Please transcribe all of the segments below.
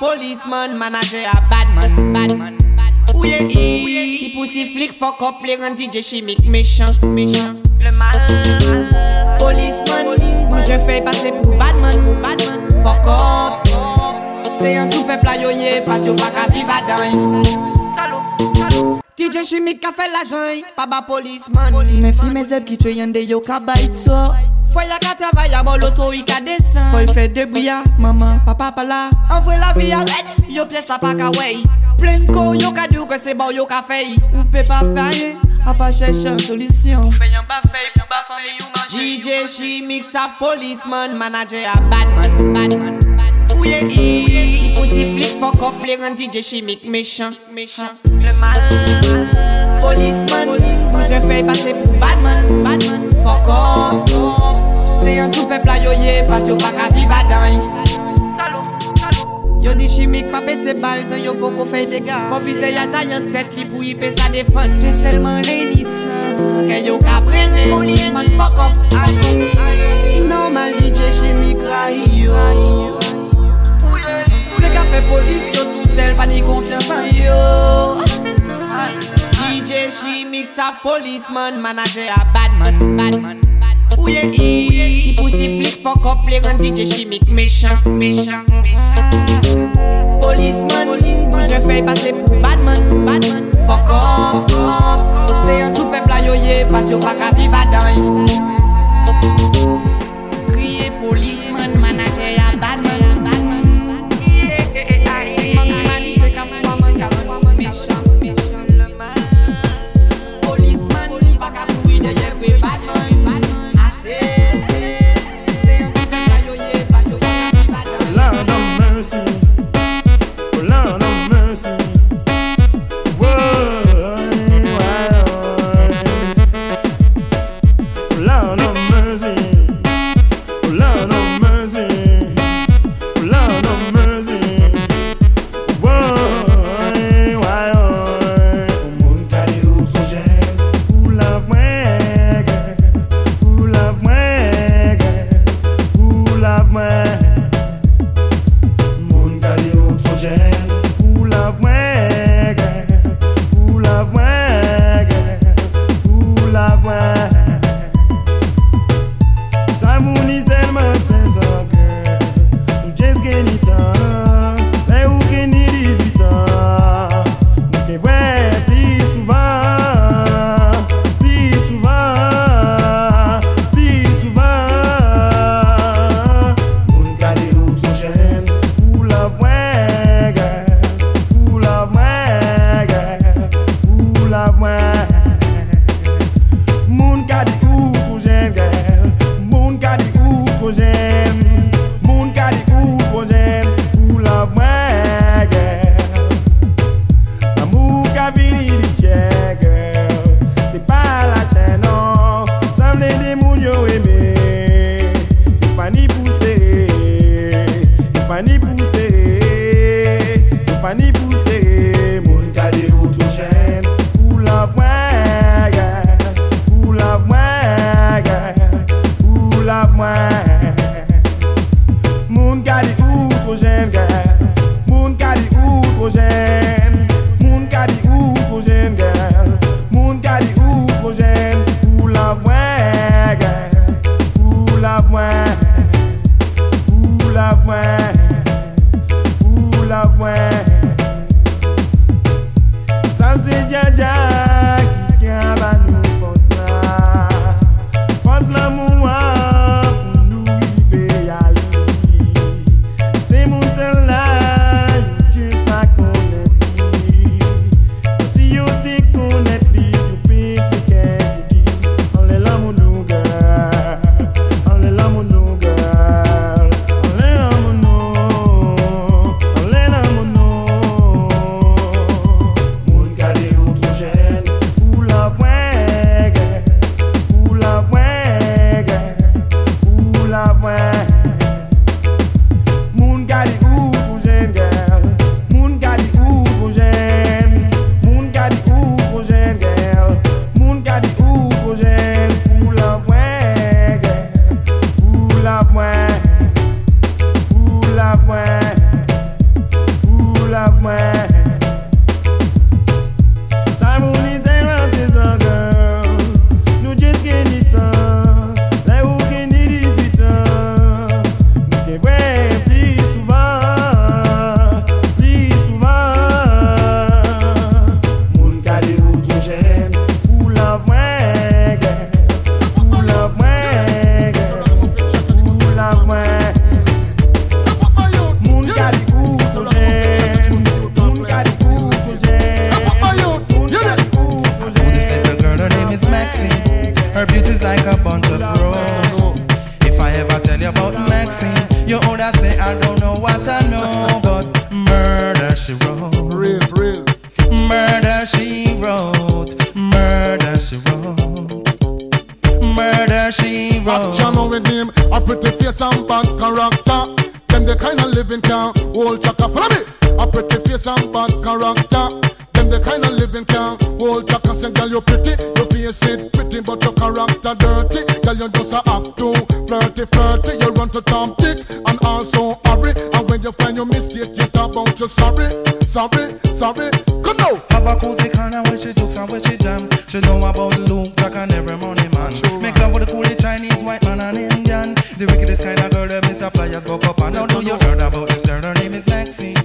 Polisman, manaje a badman Badman Ouye i Si pousi flik fok op le ran DJ chimik Mechan, mechan Le mal. Polisman Nou je fey pase pou badman Badman Fok op Se yon tou pepla yo ye Pas yo baka viva dan Salop, salop DJ chimik ka fe la jan Pa ba polisman Si me fi me zeb ki twe yande yo ka bayt so Faut y'a qu'à travailler, bon l'auto y qu'à descendre. Faut y faire de brouillard, maman, papa pas là Envoie la à red, yo pièce à pas qu'à way. Plein ko, yo ka dire que c'est bon, yo ka fait. Ou faire rien, à pas chercher une solution Fais un bas fait pour bas famille ou manger. DJ a policeman, manager a badman, badman. Ouye, ouye, pussy flic fuck up les grands DJ Jimix méchant, méchant. Le mal, policeman, nous je fais passer pour badman, badman. Fokon Se yon tou pepla yo ye Pas yo baka viva dan. Yo di chimik pa pete bal Tan yo poko fey dega. Fon vize ya zayan tet li pou ipe sa defan Se selman le nisan Ke yo ka brene. Polisman fokon policeman, manager a badman, badman Ouye i, ti pousi flik fok up le ran DJ chimik mechan, mechan Policeman, pou se fey pase pou badman, badman Fok up, fok up, pot se yon chou pepla yo ye, pas yo pa ka viva dan yo she know about Luke, Jack and every money man. Make love with the coolie Chinese, white man and Indian. The wickedest kind of girl that Miss Flyers go up and now do you heard about this girl. Her name is Maxine.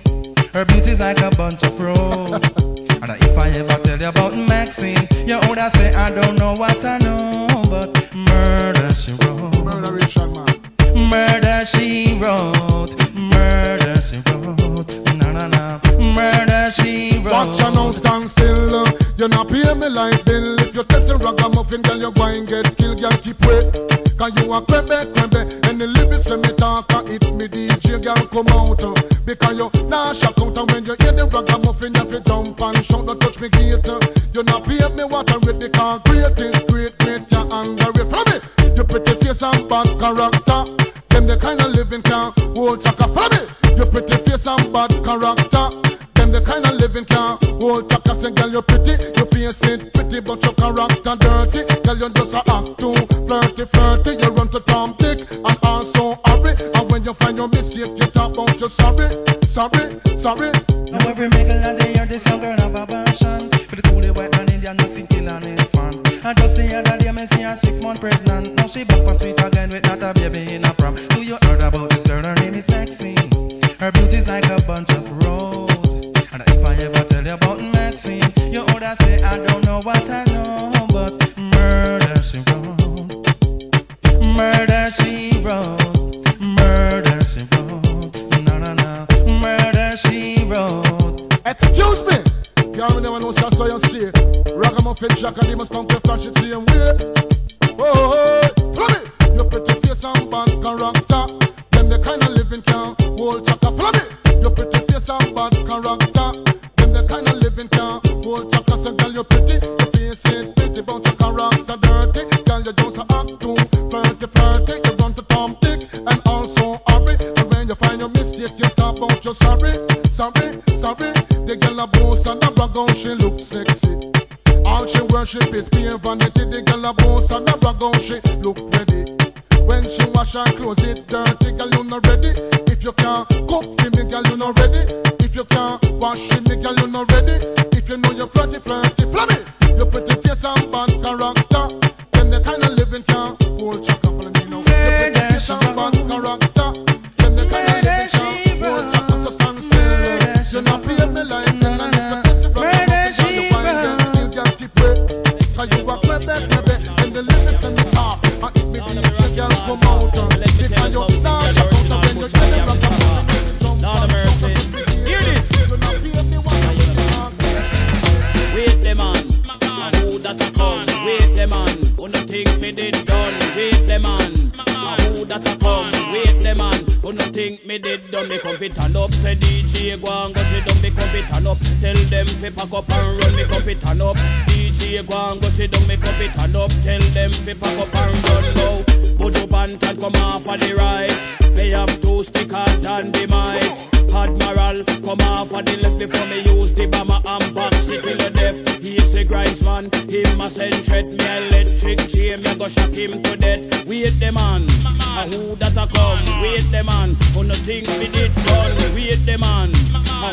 Her beauty's like a bunch of roses. and if I ever tell you about Maxine, you would say I don't know what I know, but murder she wrote. Murderation, man. Murder she wrote, murder she wrote, na na na. Murder she wrote. Watch you now stand still. uh, You not pay me like bill. If you're testing ragamuffin, girl, you're going get killed. Girl, keep wait. Cause you a crebe, crebe. And the lyrics when me talk, uh, it me DJ, girl, come out. uh, Because you not shock out. And when you hear the ragamuffin, you have to jump and shout. Don't touch me gate. uh. You not pay me what I read because great is great, great, you underrate. Follow me. You pretty face and bad character. Hold chaka. Follow me. You pretty face and bad character. Them the kind of living can hold chaka. Say, girl, you pretty. You face it pretty, but your character dirty. Girl, you just a act too flirty, flirty. You run to Tom Dick and also hurry. And when you find your mistake, you talk about you sorry, sorry, sorry. Now every middle of the year, this young girl have a passion For the coolie white man, Indian, Mexican, and his fan And just the other day, me see her six months pregnant Now she back and sweet again with not a baby Oughta say I don't know what I know But murder she wrote Murder she wrote Murder she wrote No, no, no Murder she wrote Excuse me. Y'all never know so so you stay. Ragamuffin Jack and they must come to flash it same way. Oh, follow me. Your pretty face and bad character. Them the kind of living can hold chaka. Follow me. Your pretty face and bad character. Them the kind of living can hold chaka. So girl, you're pretty. Your face ain't pretty, but your character dirty. Girl, you just act too flirty, flirty. You run to Tom Dick and also hurry. And when you find your mistake, you talk about your sorry, sorry, sorry. The girl a boss and a brag on she look sexy. All she worship is pure vanity. The girl a boss and a brag on she look ready. When she wash her clothes, it dirty, girl you not ready. If you can't cook for me, girl you not ready. If you can't wash me, girl you not ready. If you know you're flirty, flirty, flummy. Your pretty face and bad character. Them the kind of living can hold chaka fit turn up, say DJ go and go sit down. Come fit turn up, tell them fi pack up and run. Come fit turn up, DJ go and go sit down. Come fit turn up, tell them fi pack up and run. Now, put up and can come off of the right. They have two sticker than the might. Admiral, come off of the left before me use the bomber and box it till the death. He's the grinds man, him a send threat me electric chain, me go shock him to death. Wait the man, a who that a come? Wait the man, who no think me did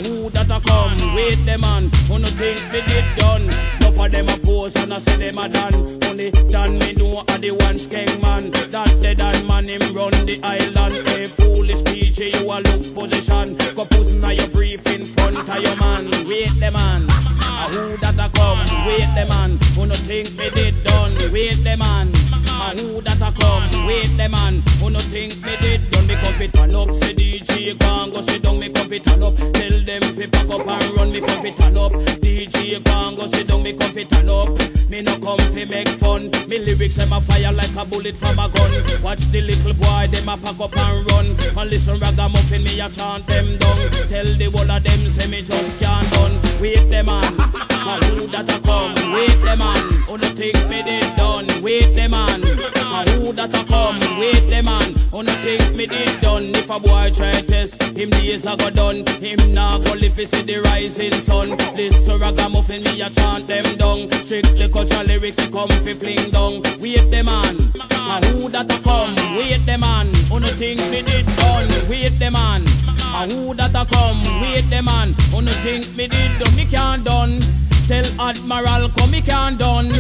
who that a come? Wait the man, who no think me did done? Enough of them a pose and I say them a done. Only done me know a the one skeng man. That the done man him run the island. Hey foolish DJ, you a look position. Go pussy now your brief in front of your man. Wait the man, a who that a come? Wait the man, who no think me did done? Wait the man, who that a come? Wait the man, who no think me did done? Me come fit turn up, say DJ go and go sit down. Me come fit turn up, tell them fi pack up and run. Me come fit turn up, DJ go and go sit down. Me come fit turn up. Me no come fi make fun. Me lyrics them a fire like a bullet from a gun. Watch the little boy them a pack up and run. And listen ragamuffin me a chant them down. Tell the whole of them say me just can't done. Wait them man, And who that a come? Wait the man. Who no think me did done? Wait the man. And who that a come? Wait the man. Who no think me did done? If a boy try test, him days a go done. Him nah go live to see the rising sun. This ragamuffin me a chant them down. Strictly cultural lyrics he come fi fling down. Wait the man. And who that a come? Wait the man. Who no think me did done? Wait the man. And who that a come? Wait the man. Who no think me did done? Me can't done. Tell Admiral come me can't done.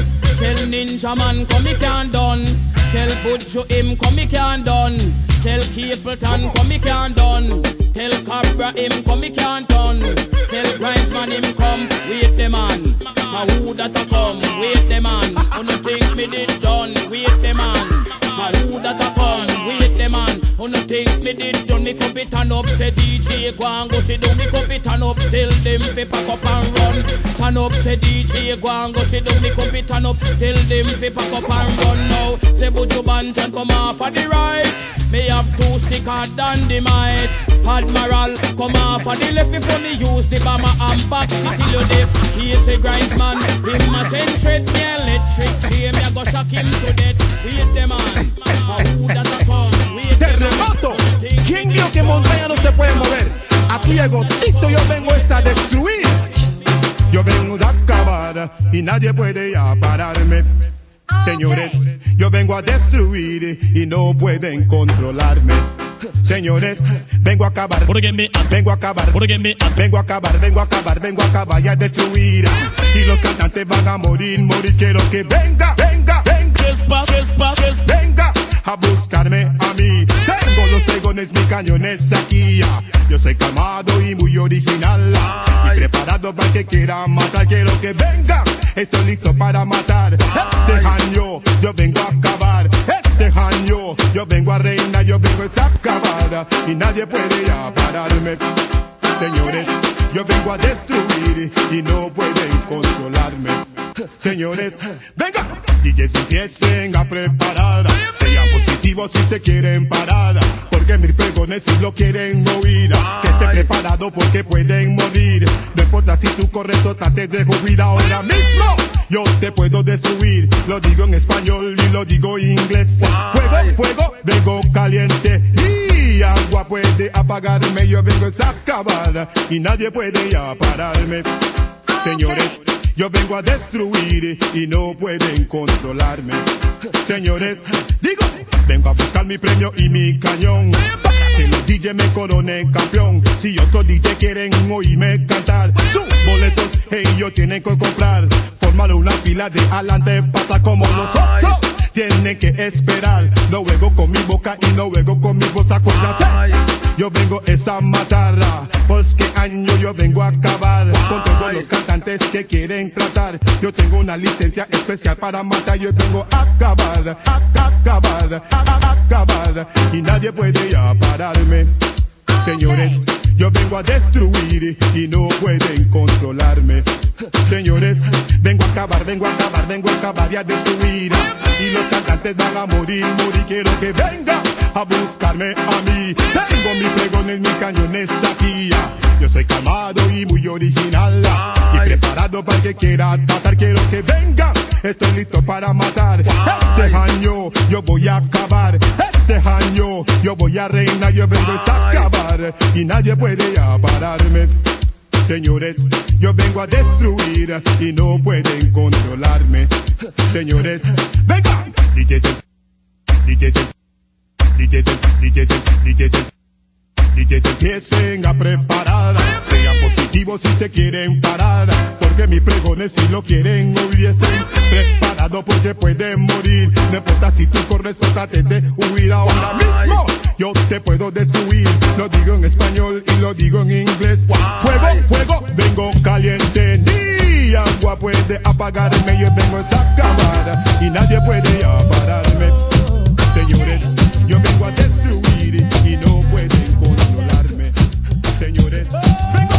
Tell Ninjaman come me can't done. Tell Butcho him come me can't done. Tell Capleton come me can't done. Tell Cobra him come me can't done. Tell Grindsman him come. Wait the man. Now who that a come? Wait the man. No think me did done? Wait the man. Now who that a come? The man. Think me did done? Me cup it turn up. Say DJ go and go sit down. Me cup it turn up. Tell them fi pack up and run. Turn up. Say DJ go and go sit down. Me cup it turn up. Tell them fi pack up and run now. Say Buju Banton come off of the right. Me have two sticker than the might. Admiral come off of the left before me use the bomber and back city you deaf. He is a grindsman. Him a centred me electric chain. Me a go shock him to death. Wait the man. A who that a come? Terremoto. ¿Quién dijo que montaña no se puede mover? Aquí llego Tito, yo vengo es a destruir. Yo vengo de acabar y nadie puede ya pararme. Señores, yo vengo a destruir y no pueden controlarme. Señores, vengo a acabar, vengo a acabar, vengo a acabar, vengo a acabar, vengo a acabar y a destruir. Y los cantantes van a morir, morir. Quiero que venga, venga, venga, venga a buscarme a mí. Tengo los pregones, mis cañones aquí. Yo soy calmado y muy original. Y preparado para el que quiera matar. Quiero que venga, estoy listo para matar. Este año yo vengo a acabar. Este año yo vengo a reinar, yo vengo a acabar. Y nadie puede ya pararme. Señores, yo vengo a destruir y no pueden controlarme. Señores, venga, DJs empiecen a preparar. Sean positivos si se quieren parar. Porque mis pregones si lo quieren oír. Que esté preparado porque pueden morir. No importa si tú corres o trates de huir ahora mismo. Yo te puedo destruir. Lo digo en español y lo digo en inglés. Fuego, fuego, vengo caliente. Y agua puede apagarme. Yo vengo a acabar. Y nadie puede ya pararme. Señores, yo vengo a destruir y no pueden controlarme. Señores, digo, vengo a buscar mi premio y mi cañón. Que los DJ me coronen campeón. Si otros DJ quieren oírme cantar, sus boletos ellos tienen que comprar. Formar una fila de adelante pata como los Tienen que esperar, no juego con mi boca y no juego con mi voz, acuérdate. Yo vengo es a matar, pues que año yo vengo a acabar con todos los cantantes que quieren tratar. Yo tengo una licencia especial para matar, yo vengo a acabar, a acabar, a acabar, y nadie puede ya pararme. Señores, yo vengo a destruir y no pueden controlarme. Señores, vengo a acabar, vengo a acabar, vengo a acabar y a destruir. Y los cantantes van a morir, morir. Quiero que venga a buscarme a mí. Tengo mis pregones, mis cañones aquí. Yo soy calmado y muy original. Y preparado para el que quiera tratar. Quiero que venga, estoy listo para matar. Este año yo voy a acabar. Este año yo voy a reinar. Yo vengo a acabar y nadie puede pararme. Señores, yo vengo a destruir y no pueden controlarme. Señores, venga, DJs, DJs, DJs, DJs, DJs, DJs empiecen a preparar. Sean positivos si se quieren parar. Porque mis pregones si lo quieren oír estén preparados porque pueden morir. No importa si tú corres o trates de huir ahora mismo. Yo te puedo destruir. Lo digo en español y lo digo en inglés. Fuego, fuego, vengo caliente. Ni agua puede apagarme. Yo vengo a acabar y nadie puede ya pararme. Señores, yo vengo a destruir y no pueden controlarme. Señores, vengo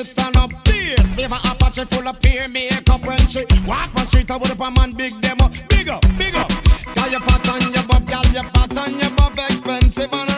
me stand up This a Apache full of peer makeup When she walk on street I would up a man big demo. Big up, big up. Got your fat on your bob, got your fat on your bob Expensive and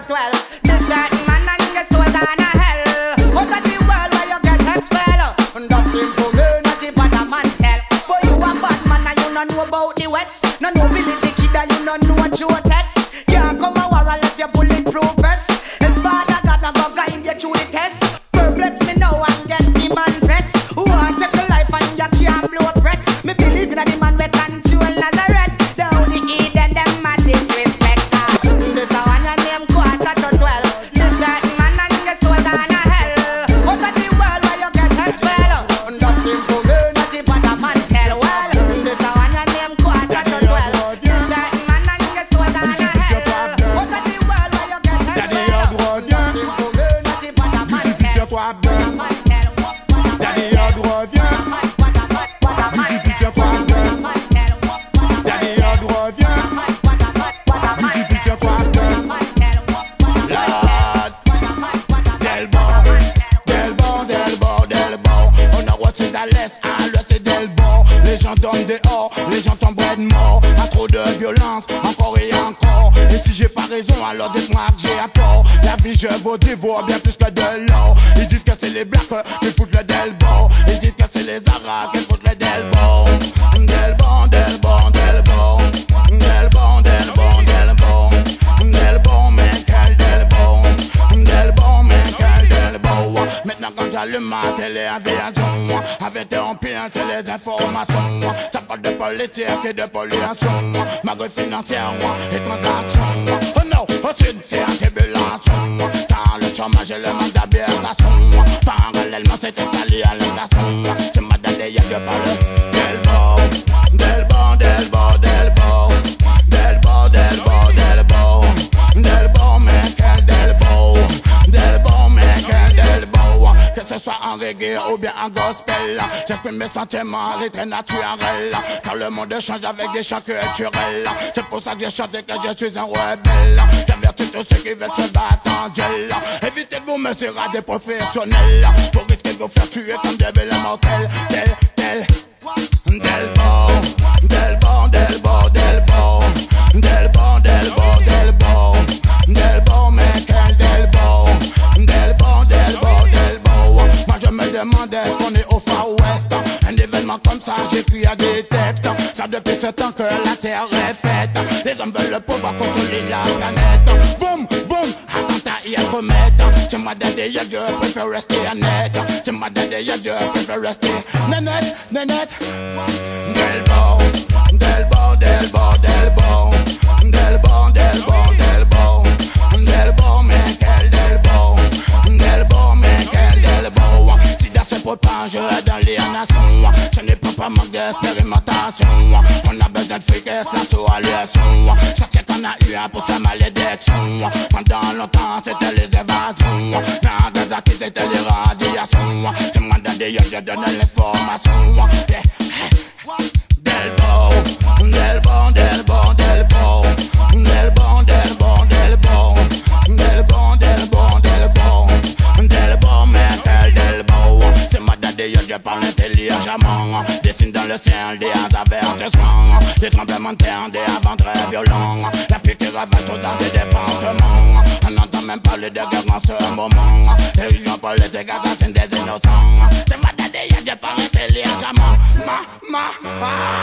to twelve. The certain man and the soul down to hell. Out of the world where you get expelled. spell. And that's simple, not the bad man tell. For you a bad man and you no know about the West. No know It's my dark song Oh no, oh sincère, c'est la song Car le chômage le mandat bien la Parallèlement c'est installé à l'inflation bon, del bon, del bon, del bon Del bon, del bon, del bon Del bon Que ce soit en reggae ou bien en gospel mes sentiments les très naturel. Car le monde change avec des chocs culturels. C'est pour ça que j'ai chanté que je suis un rebelle. J'avertis tous ceux qui veulent se battre en duel. évitez-vous mesurer à des professionnels. Pour risquer de vous faire tuer comme des belles mortels. Tel, tel, tel bon, del bon, del bon, del bon, del bon, del bon, del bon, del bon. Ça, j'écris à des textes. Car depuis ce temps que la terre est faite, les hommes veulent le pouvoir contrôler la planète. Boum, boum, attentat et à commettre. Tu m'as donné, y'a Dieu, préfère rester honnête. Tu m'as donné, y'a Dieu, préfère rester nénette. Delbo, Delbo, On a besoin de c'est la solution. Chaque qu'on a eu pour sa malédiction. Pendant longtemps, c'était les évasions. Dans des acquis, c'était les radiations. Tu m'as donné, je donne l'information. commentaires des avant très violents. La piqûre ravage tout dans des départements. On n'entend même pas le dégât en ce moment. Dérision politique assassine des innocents. C'est ma daddy, y'a des parents intelligents. Ma, ma, ah.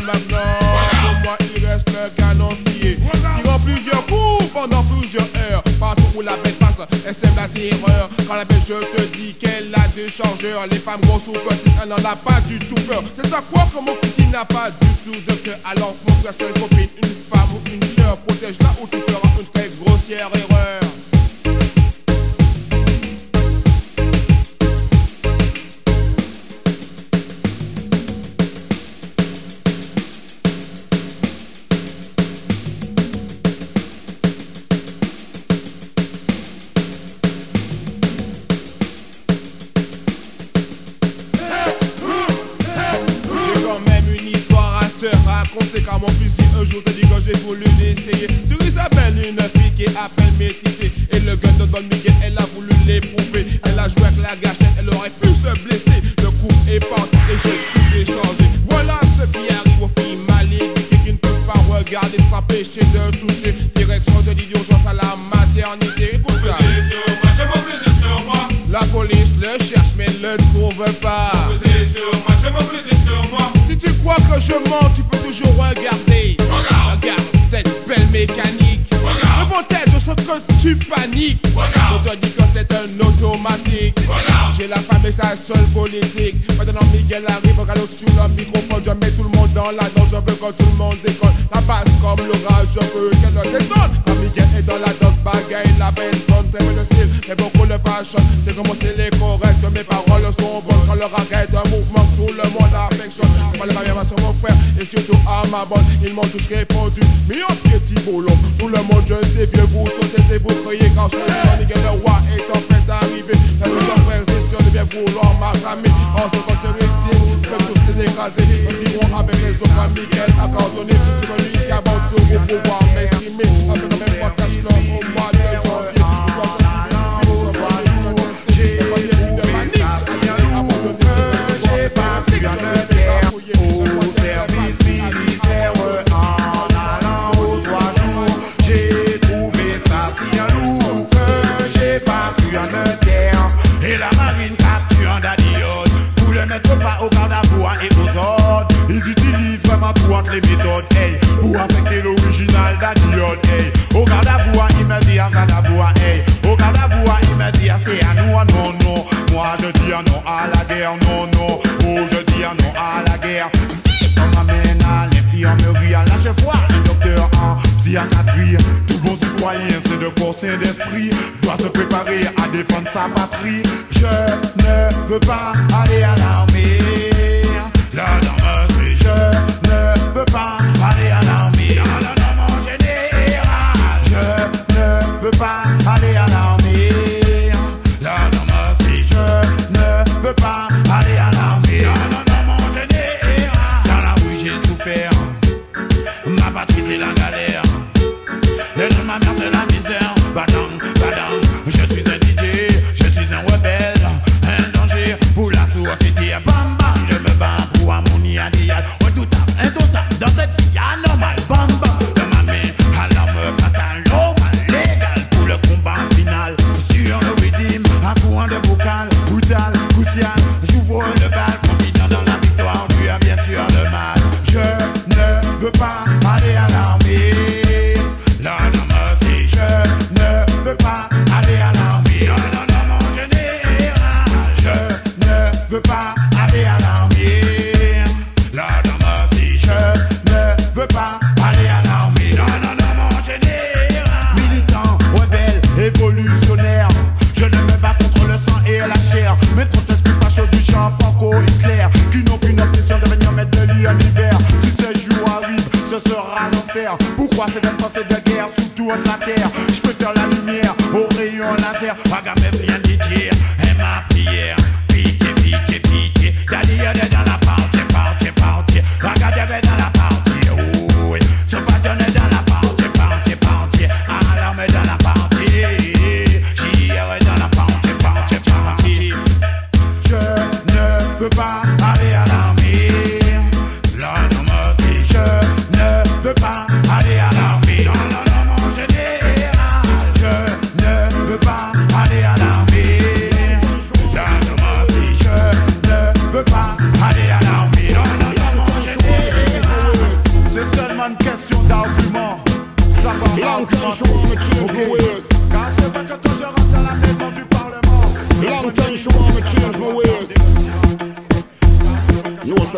Le Magnum. Pour moi, il reste le canon scié. Tirant plusieurs coups pendant plusieurs heures. Partout où la bête passe, elle sème la terreur. Quand la bête, je te dis qu'elle a des chargeurs. Les femmes grosses ou petites, elle n'en a pas du tout peur. C'est à quoi que mon fusil n'a pas du tout de cœur. Alors, mon frère, c'est une copine, seule politique. Maintenant, Miguel arrive, regarde sur le microphone. Je mets tout le monde dans la danse. Je veux que tout le monde. Mais beaucoup le fashion. C'est comment c'est les corrects. Mes paroles sont bonnes. Quand leur arrête un mouvement, que tout le monde affectionne. Moi, les bien sur mon frère et surtout à ma bonne. Ils m'ont tous répondu. Mais en pied, Thibault, Tout le monde, je ne sais, vieux, vous sautez et vous criez. Quand je suis Miguel, le roi est en fait arrivé. La maison frère, c'est sûr de bien vouloir m'arramer. Qu'on se victime, même tous les écraser. Nous dirons avec les autres, Miguel a coordonné. Je venu ici avant tout pour pouvoir m'exprimer. Avec le même passage là au mois de janvier. J'ai trouvé sa fille en j'ai pas vu un interne Au service militaire, en allant aux trois jours J'ai trouvé sa fille en loup, j'ai pas vu un interne Et la marine capture un daddy-hôte, pour le mettre pas au garde-à-bois et aux hôtes Ils utilisent vraiment pour appeler les méthodes pour appliquer l'original daddy-hôte, au garde-à-bois et dit garde-à-bois, à à c'est à nous, ah, non, non. Moi je dis ah non à la guerre, non, non. Oh, je dis ah non à la guerre. On m'amène à l'infirmerie à la chef un docteur en psychiatrie. Tout bon citoyen, c'est de corps sain d'esprit, doit se préparer à défendre sa patrie. Je ne veux pas aller à l'armée. La c'est je ne veux pas aller à l'armée. La norme en général, je ne veux pas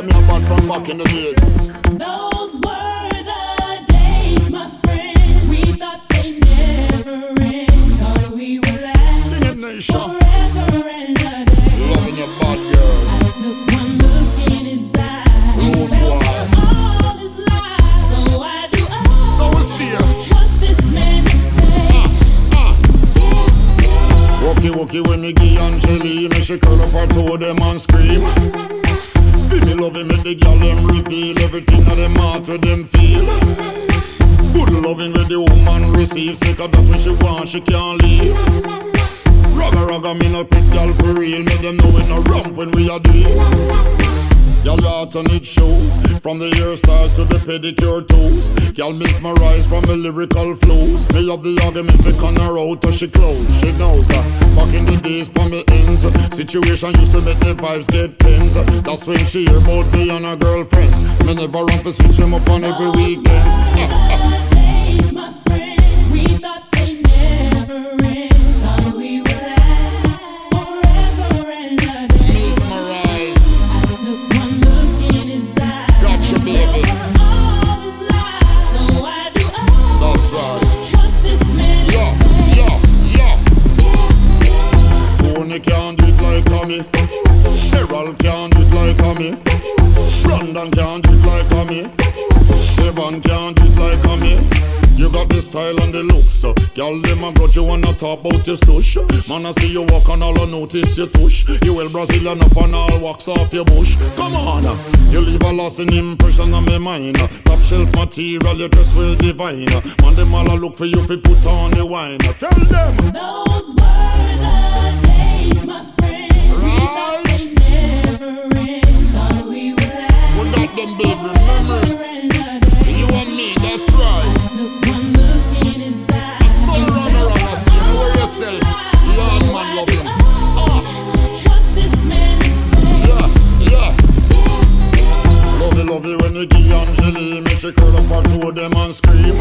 say me from back in the days. Those were the days, my friend. We thought they never end. Thought we would last Sing it, Na'sha. forever and a day. Loving your bad girl. I took one look in his eyes. Rude Felt all his lies. So I do all So it's there. what uh, this man is saying. Uh, uh. Wookie wookie when me give Angeli Me she curl up her toe them and scream Me loving me the girl them reveal Everything that them heart with them feel. Good loving with the woman receive Sick of that when she want she can't leave. Ragga ragga me no pick girl for real Make them know we no rump when we are deal Y'all heart on it shows From the hairstyle to the pedicure toes Y'all mesmerize from the lyrical flows Me have the argument for her out till she close. She knows uh, Back in the days for me ends. Situation used to make the vibes get tense. That's when she hear about me and her girlfriends. Me never run for switch them up on every Days, my friend. We thought they never Brandon can't do it like me Evan can't do it like me You got the style and the looks uh. Girl, them a grudge you wanna talk about your stush Man, I see you walk and all I notice your tush You well Brazilian up and all walks off your bush Come on, uh. you leave a lasting impression on my mind uh. Top shelf material, your dress well divine uh. Man, them all a look for you fi put on the wine uh. Tell them Those were the days, my friend. We You and me, that's right. Run around us, you know yourself. Yard man Ah, yeah, yeah. Lovey, lovey when Me she up them and scream.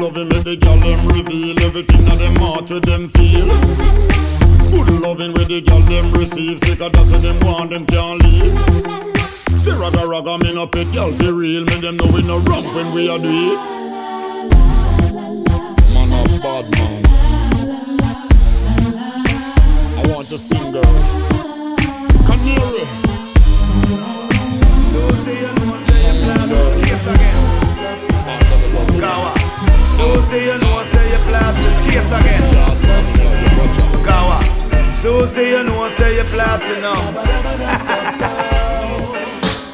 Loving the them reveal Everything them heart them feel. Good loving the them receive Sick of that them want them can't leave Say ragga ragga me no pet girl be real Me them know we no rump when we are do it Man a bad man I want to sing girl Canary So say you know, say you plan to case again. Kawa. So say you know, say you plan to case again. Kawa. So say you know, say you platinum.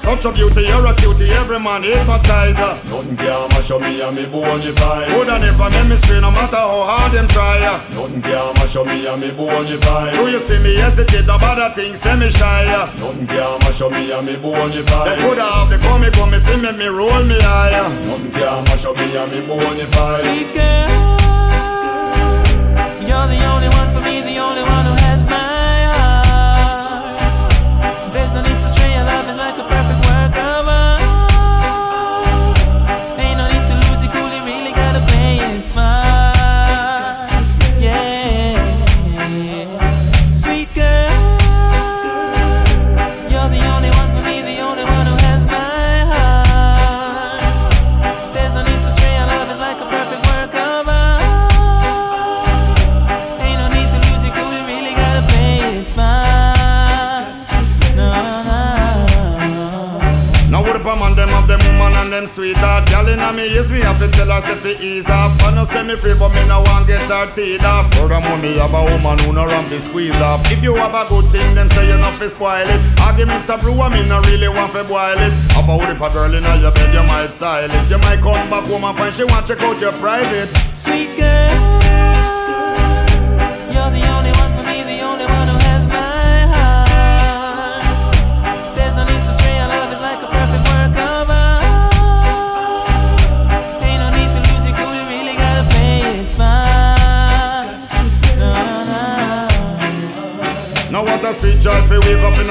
Such a beauty, you're a cutie, every man hypnotizer. Nothing can mash up me and me bonify. Coulda never make me stray, no matter how hard them try. Nothing can mash up me and me bonify. Do you see me hesitate about the things, say me shy. Nothing can mash up me and me bonify. They coulda have the come, come, if make me roll me higher. Nothing can mash up me and me bonify. Sweet girl, ease off I no me free but me no want get her teeth off Furthermore me have a woman who no ramp fi squeeze off If you have a good thing then say you not fi spoil it. Argument a brew and me no really want fi boil it. About if a girl inna your bed you might silent You might come back home and find she want check out your private. Sweet girl,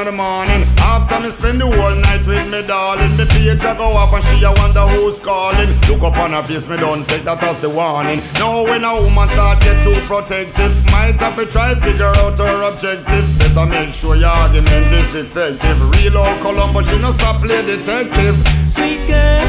in the morning. After me spend the whole night with me darling, the page a go up and she a wonder who's calling. Look up on her face, me don't take that as the warning. Now when a woman start get too protective, might have to try to figure out her objective. Better make sure your argument is effective. Real old Columbo, she no stop play detective. Sweet girl,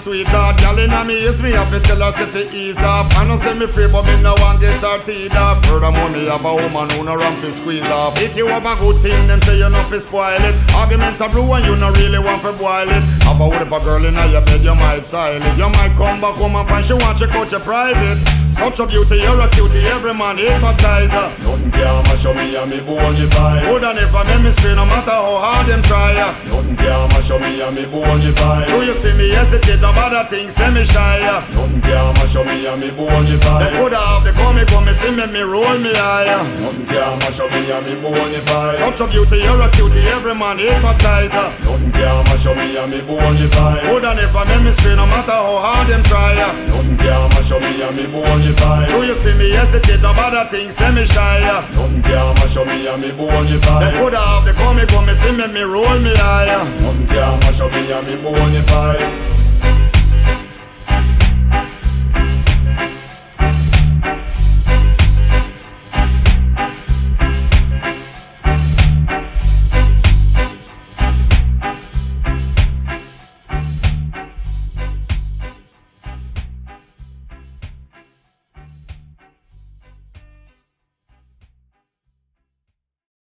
sweetheart Girl inna me ears me have to tell her say fi ease off I know say me free but me no want get her teeth off Furthermore me have a woman who no ramp squeeze off If you have a good thing them say you no fi spoil it. Argument a brew and you no really want fi boil it. Have a what if a girl inna your bed you might style it. You might come back home and find she want check out your private such a beauty, you're a cutie, every man hypnotize her. Nothing can mash up me and me bonify. Coulda never make me stray, no matter how hard them try. Nothing can mash up me and me bonify. True, you see me hesitate, no matter things, say me shy. Nothing can mash up me and me bonify. They coulda have the come, come, if they make me roll me higher. Nothing can mash up me and me bonify. Such a beauty, you're a cutie, every man hypnotize her. Nothing can mash up me and me bonify. Coulda never make me stray, no matter how hard them try. Nothing can mash up me and me bonify. True, you see me hesitate, no matter things, say me shy. Nothing can mash up me and me bonify. They coulda have the come, come, if they make me roll me higher. Nothing can mash up me and me bonify.